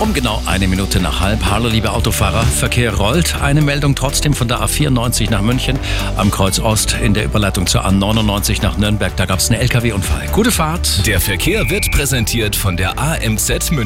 Um genau eine Minute nach halb. Hallo, liebe Autofahrer. Verkehr rollt. Eine Meldung trotzdem von der A94 nach München am Kreuz Ost in der Überleitung zur A99 nach Nürnberg. Da gab es einen LKW-Unfall. Gute Fahrt. Der Verkehr wird präsentiert von der AMZ München.